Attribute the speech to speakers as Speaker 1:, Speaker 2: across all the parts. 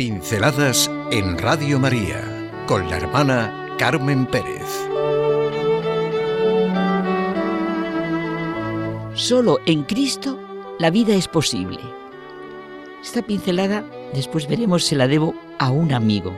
Speaker 1: Pinceladas en Radio María con la hermana Carmen Pérez.
Speaker 2: Solo en Cristo la vida es posible. Esta pincelada después veremos se la debo a un amigo.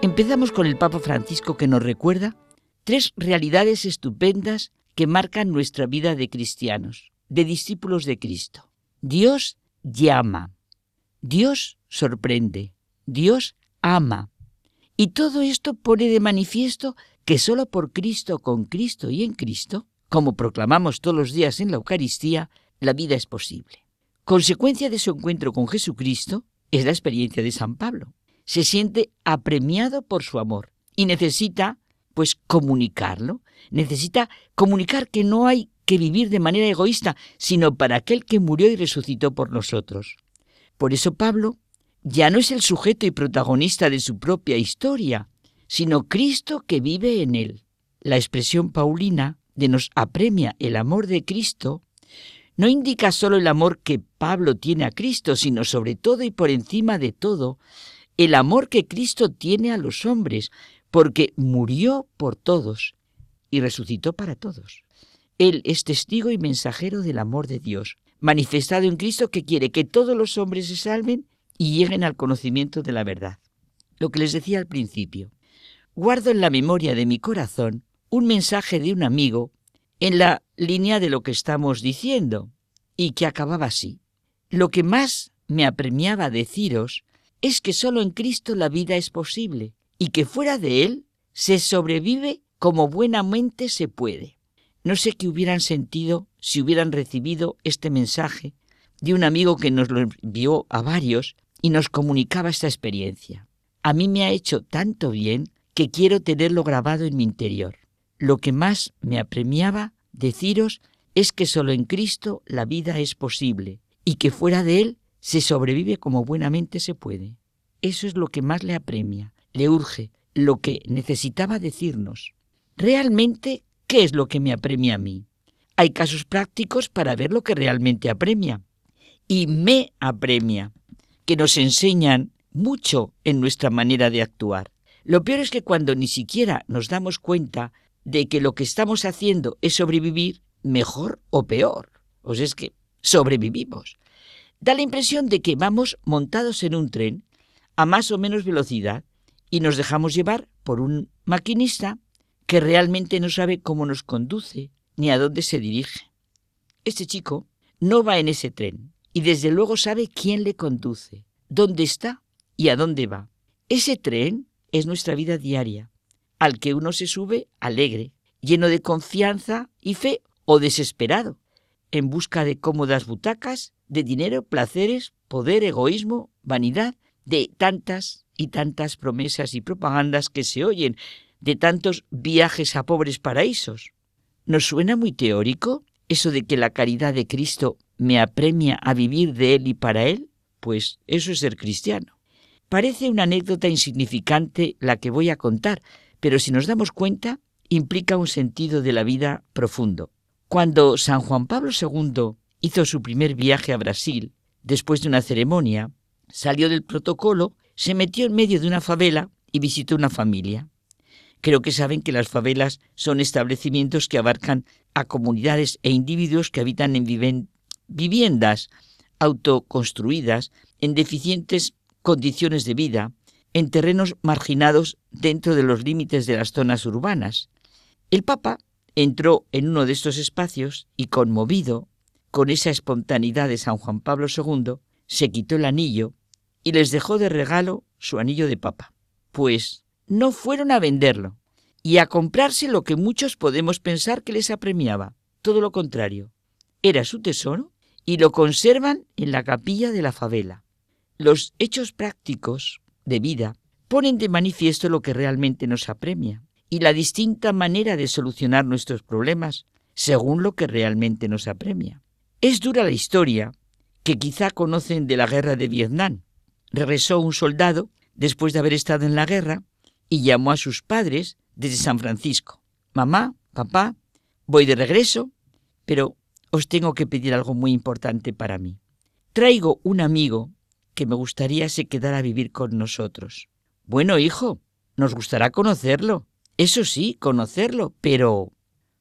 Speaker 2: Empezamos con el Papa Francisco que nos recuerda tres realidades estupendas que marcan nuestra vida de cristianos, de discípulos de Cristo. Dios llama, Dios sorprende, Dios ama. Y todo esto pone de manifiesto que solo por Cristo, con Cristo y en Cristo, como proclamamos todos los días en la Eucaristía, la vida es posible. Consecuencia de su encuentro con Jesucristo es la experiencia de San Pablo. Se siente apremiado por su amor y necesita, pues, comunicarlo. Necesita comunicar que no hay que vivir de manera egoísta, sino para aquel que murió y resucitó por nosotros. Por eso Pablo ya no es el sujeto y protagonista de su propia historia, sino Cristo que vive en él. La expresión paulina de nos apremia el amor de Cristo no indica solo el amor que Pablo tiene a Cristo, sino sobre todo y por encima de todo, el amor que Cristo tiene a los hombres, porque murió por todos y resucitó para todos. Él es testigo y mensajero del amor de Dios, manifestado en Cristo que quiere que todos los hombres se salven y lleguen al conocimiento de la verdad. Lo que les decía al principio. Guardo en la memoria de mi corazón un mensaje de un amigo en la línea de lo que estamos diciendo, y que acababa así. Lo que más me apremiaba deciros es que solo en Cristo la vida es posible, y que fuera de Él se sobrevive como buenamente se puede. No sé qué hubieran sentido si hubieran recibido este mensaje de un amigo que nos lo envió a varios y nos comunicaba esta experiencia. A mí me ha hecho tanto bien que quiero tenerlo grabado en mi interior. Lo que más me apremiaba deciros es que solo en Cristo la vida es posible y que fuera de Él se sobrevive como buenamente se puede. Eso es lo que más le apremia, le urge, lo que necesitaba decirnos. Realmente ¿Qué es lo que me apremia a mí? Hay casos prácticos para ver lo que realmente apremia. Y me apremia, que nos enseñan mucho en nuestra manera de actuar. Lo peor es que cuando ni siquiera nos damos cuenta de que lo que estamos haciendo es sobrevivir, mejor o peor. Pues es que sobrevivimos. Da la impresión de que vamos montados en un tren a más o menos velocidad y nos dejamos llevar por un maquinista que realmente no sabe cómo nos conduce ni a dónde se dirige. Este chico no va en ese tren y desde luego sabe quién le conduce, dónde está y a dónde va. Ese tren es nuestra vida diaria, al que uno se sube alegre, lleno de confianza y fe o desesperado, en busca de cómodas butacas, de dinero, placeres, poder, egoísmo, vanidad, de tantas y tantas promesas y propagandas que se oyen de tantos viajes a pobres paraísos. ¿Nos suena muy teórico eso de que la caridad de Cristo me apremia a vivir de Él y para Él? Pues eso es ser cristiano. Parece una anécdota insignificante la que voy a contar, pero si nos damos cuenta, implica un sentido de la vida profundo. Cuando San Juan Pablo II hizo su primer viaje a Brasil, después de una ceremonia, salió del protocolo, se metió en medio de una favela y visitó una familia. Creo que saben que las favelas son establecimientos que abarcan a comunidades e individuos que habitan en viviendas autoconstruidas en deficientes condiciones de vida, en terrenos marginados dentro de los límites de las zonas urbanas. El Papa entró en uno de estos espacios y conmovido con esa espontaneidad de San Juan Pablo II, se quitó el anillo y les dejó de regalo su anillo de papa. Pues no fueron a venderlo y a comprarse lo que muchos podemos pensar que les apremiaba. Todo lo contrario. Era su tesoro y lo conservan en la capilla de la favela. Los hechos prácticos de vida ponen de manifiesto lo que realmente nos apremia y la distinta manera de solucionar nuestros problemas según lo que realmente nos apremia. Es dura la historia que quizá conocen de la guerra de Vietnam. Regresó un soldado después de haber estado en la guerra y llamó a sus padres desde San Francisco. Mamá, papá, voy de regreso, pero os tengo que pedir algo muy importante para mí. Traigo un amigo que me gustaría se quedara a vivir con nosotros. Bueno, hijo, nos gustará conocerlo. Eso sí, conocerlo, pero...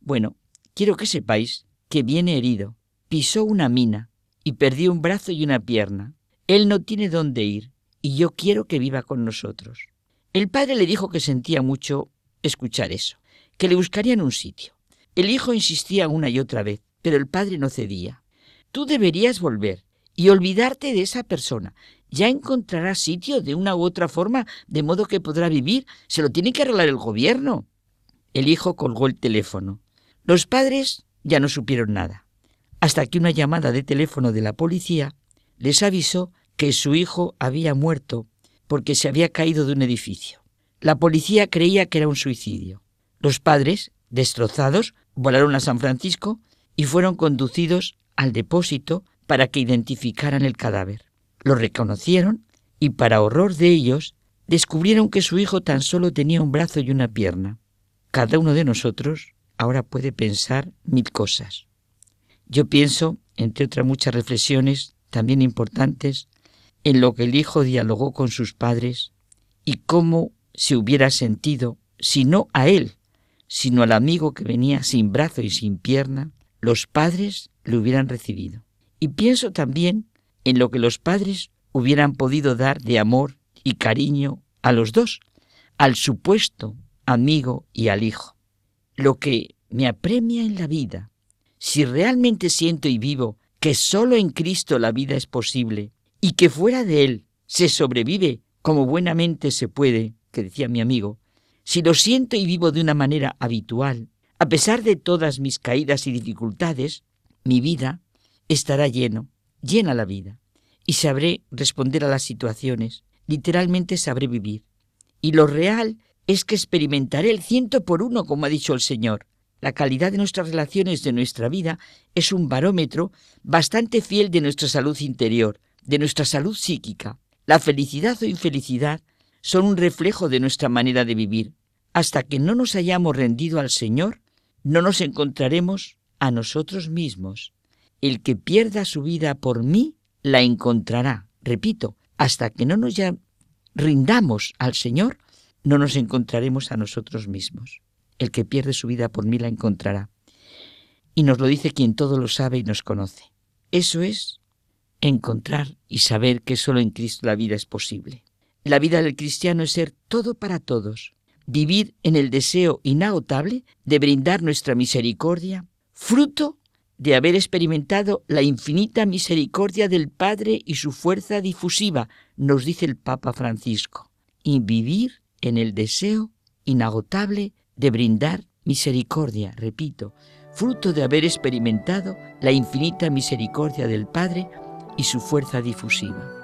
Speaker 2: Bueno, quiero que sepáis que viene herido. Pisó una mina y perdió un brazo y una pierna. Él no tiene dónde ir y yo quiero que viva con nosotros. El padre le dijo que sentía mucho escuchar eso, que le buscarían un sitio. El hijo insistía una y otra vez, pero el padre no cedía. Tú deberías volver y olvidarte de esa persona. Ya encontrará sitio de una u otra forma, de modo que podrá vivir. Se lo tiene que arreglar el gobierno. El hijo colgó el teléfono. Los padres ya no supieron nada, hasta que una llamada de teléfono de la policía les avisó que su hijo había muerto porque se había caído de un edificio. La policía creía que era un suicidio. Los padres, destrozados, volaron a San Francisco y fueron conducidos al depósito para que identificaran el cadáver. Lo reconocieron y, para horror de ellos, descubrieron que su hijo tan solo tenía un brazo y una pierna. Cada uno de nosotros ahora puede pensar mil cosas. Yo pienso, entre otras muchas reflexiones también importantes, en lo que el hijo dialogó con sus padres y cómo se hubiera sentido si no a él, sino al amigo que venía sin brazo y sin pierna, los padres le hubieran recibido. Y pienso también en lo que los padres hubieran podido dar de amor y cariño a los dos, al supuesto amigo y al hijo. Lo que me apremia en la vida, si realmente siento y vivo que solo en Cristo la vida es posible y que fuera de Él se sobrevive como buenamente se puede, que decía mi amigo, si lo siento y vivo de una manera habitual, a pesar de todas mis caídas y dificultades, mi vida estará lleno, llena la vida, y sabré responder a las situaciones, literalmente sabré vivir. Y lo real es que experimentaré el ciento por uno, como ha dicho el Señor. La calidad de nuestras relaciones, de nuestra vida, es un barómetro bastante fiel de nuestra salud interior, de nuestra salud psíquica. La felicidad o infelicidad son un reflejo de nuestra manera de vivir. Hasta que no nos hayamos rendido al Señor, no nos encontraremos a nosotros mismos. El que pierda su vida por mí, la encontrará. Repito, hasta que no nos rindamos al Señor, no nos encontraremos a nosotros mismos. El que pierde su vida por mí la encontrará. Y nos lo dice quien todo lo sabe y nos conoce. Eso es encontrar y saber que solo en Cristo la vida es posible. La vida del cristiano es ser todo para todos, vivir en el deseo inagotable de brindar nuestra misericordia, fruto de haber experimentado la infinita misericordia del Padre y su fuerza difusiva, nos dice el Papa Francisco, y vivir en el deseo inagotable de brindar misericordia, repito, fruto de haber experimentado la infinita misericordia del Padre y su fuerza difusiva.